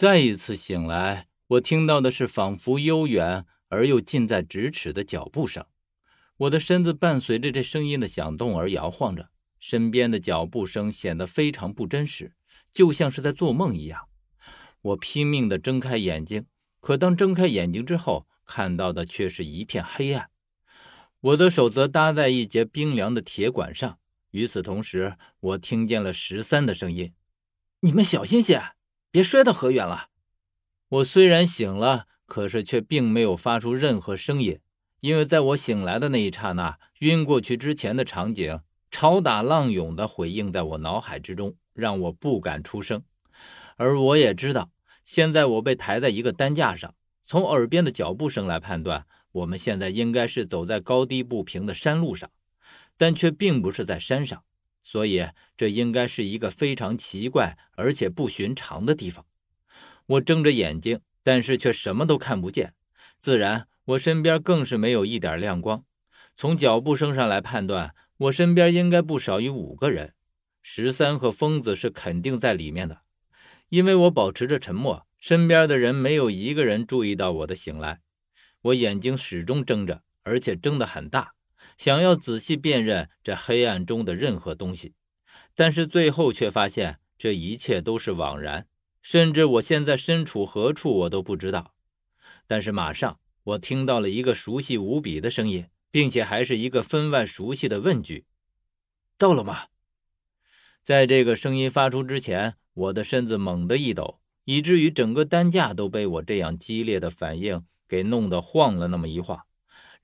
再一次醒来，我听到的是仿佛悠远而又近在咫尺的脚步声。我的身子伴随着这声音的响动而摇晃着，身边的脚步声显得非常不真实，就像是在做梦一样。我拼命地睁开眼睛，可当睁开眼睛之后，看到的却是一片黑暗。我的手则搭在一节冰凉的铁管上。与此同时，我听见了十三的声音：“你们小心些，别摔到河源了。”我虽然醒了，可是却并没有发出任何声音，因为在我醒来的那一刹那，晕过去之前的场景潮打浪涌的回应在我脑海之中，让我不敢出声。而我也知道，现在我被抬在一个担架上，从耳边的脚步声来判断，我们现在应该是走在高低不平的山路上。但却并不是在山上，所以这应该是一个非常奇怪而且不寻常的地方。我睁着眼睛，但是却什么都看不见。自然，我身边更是没有一点亮光。从脚步声上来判断，我身边应该不少于五个人。十三和疯子是肯定在里面的，因为我保持着沉默，身边的人没有一个人注意到我的醒来。我眼睛始终睁着，而且睁得很大。想要仔细辨认这黑暗中的任何东西，但是最后却发现这一切都是枉然，甚至我现在身处何处我都不知道。但是马上我听到了一个熟悉无比的声音，并且还是一个分外熟悉的问句：“到了吗？”在这个声音发出之前，我的身子猛地一抖，以至于整个担架都被我这样激烈的反应给弄得晃了那么一晃。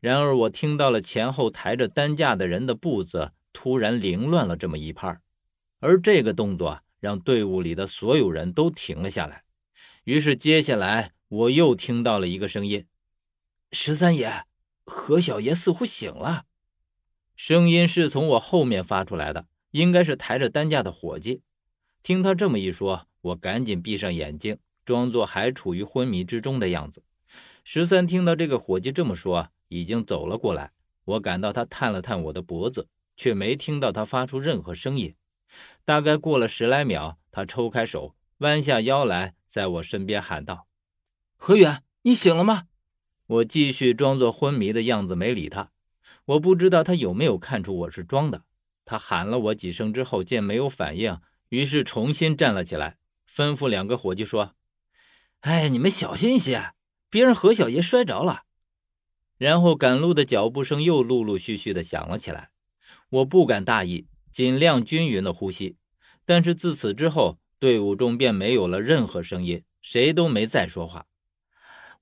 然而，我听到了前后抬着担架的人的步子突然凌乱了这么一拍而这个动作让队伍里的所有人都停了下来。于是，接下来我又听到了一个声音：“十三爷，何小爷似乎醒了。”声音是从我后面发出来的，应该是抬着担架的伙计。听他这么一说，我赶紧闭上眼睛，装作还处于昏迷之中的样子。十三听到这个伙计这么说。已经走了过来，我感到他探了探我的脖子，却没听到他发出任何声音。大概过了十来秒，他抽开手，弯下腰来，在我身边喊道：“何远，你醒了吗？”我继续装作昏迷的样子，没理他。我不知道他有没有看出我是装的。他喊了我几声之后，见没有反应，于是重新站了起来，吩咐两个伙计说：“哎，你们小心一些，别让何小爷摔着了。”然后赶路的脚步声又陆陆续续的响了起来，我不敢大意，尽量均匀的呼吸。但是自此之后，队伍中便没有了任何声音，谁都没再说话。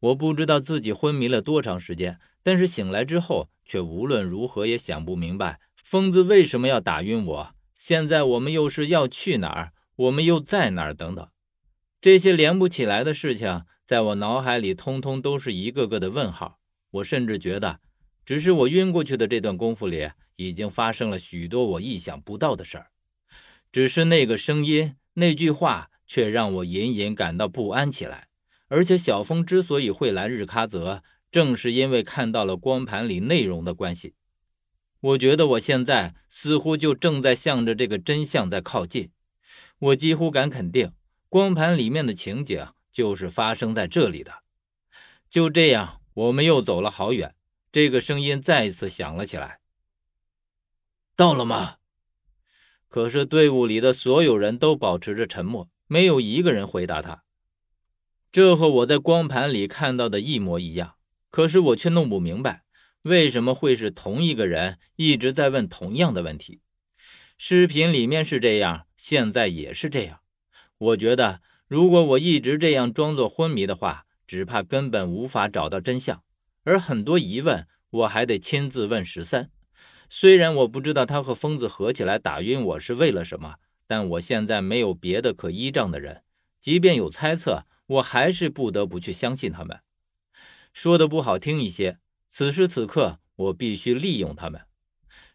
我不知道自己昏迷了多长时间，但是醒来之后，却无论如何也想不明白，疯子为什么要打晕我。现在我们又是要去哪儿？我们又在哪儿？等等，这些连不起来的事情，在我脑海里通通都是一个个的问号。我甚至觉得，只是我晕过去的这段功夫里，已经发生了许多我意想不到的事儿。只是那个声音、那句话，却让我隐隐感到不安起来。而且小峰之所以会来日喀则，正是因为看到了光盘里内容的关系。我觉得我现在似乎就正在向着这个真相在靠近。我几乎敢肯定，光盘里面的情景就是发生在这里的。就这样。我们又走了好远，这个声音再一次响了起来。到了吗？可是队伍里的所有人都保持着沉默，没有一个人回答他。这和我在光盘里看到的一模一样。可是我却弄不明白，为什么会是同一个人一直在问同样的问题？视频里面是这样，现在也是这样。我觉得，如果我一直这样装作昏迷的话。只怕根本无法找到真相，而很多疑问我还得亲自问十三。虽然我不知道他和疯子合起来打晕我是为了什么，但我现在没有别的可依仗的人，即便有猜测，我还是不得不去相信他们。说的不好听一些，此时此刻我必须利用他们。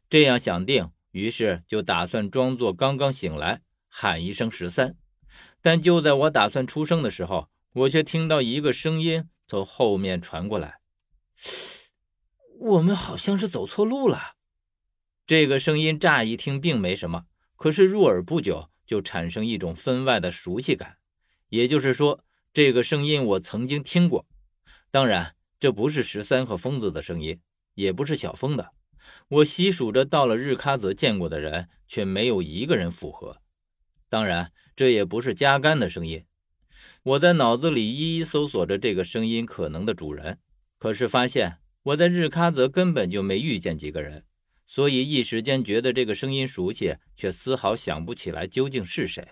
这样想定，于是就打算装作刚刚醒来，喊一声十三。但就在我打算出声的时候，我却听到一个声音从后面传过来：“我们好像是走错路了。”这个声音乍一听并没什么，可是入耳不久就产生一种分外的熟悉感。也就是说，这个声音我曾经听过，当然这不是十三和疯子的声音，也不是小峰的。我细数着到了日喀则见过的人，却没有一个人符合。当然，这也不是加干的声音。我在脑子里一一搜索着这个声音可能的主人，可是发现我在日喀则根本就没遇见几个人，所以一时间觉得这个声音熟悉，却丝毫想不起来究竟是谁。